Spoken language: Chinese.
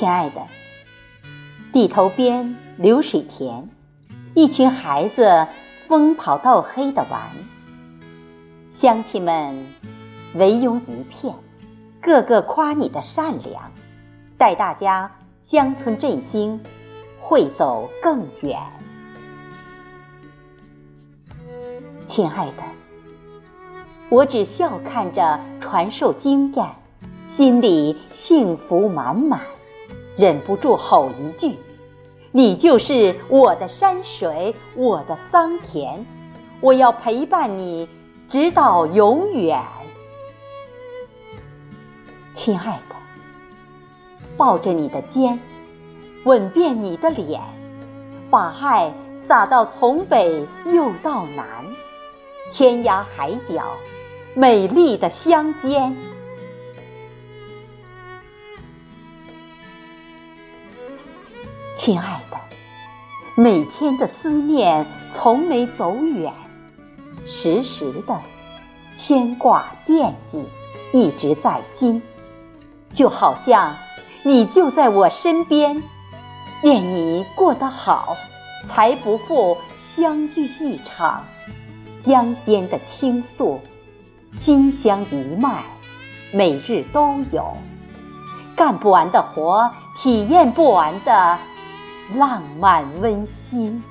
亲爱的，地头边流水田，一群孩子疯跑到黑的玩，乡亲们围拥一片，个个夸你的善良，带大家乡村振兴，会走更远。亲爱的，我只笑看着传授经验，心里幸福满满。忍不住吼一句：“你就是我的山水，我的桑田，我要陪伴你直到永远。”亲爱的，抱着你的肩，吻遍你的脸，把爱洒到从北又到南，天涯海角，美丽的乡间。亲爱的，每天的思念从没走远，时时的牵挂惦记一直在心，就好像你就在我身边。愿你过得好，才不负相遇一场。乡间的倾诉，心香一脉，每日都有。干不完的活，体验不完的。浪漫温馨。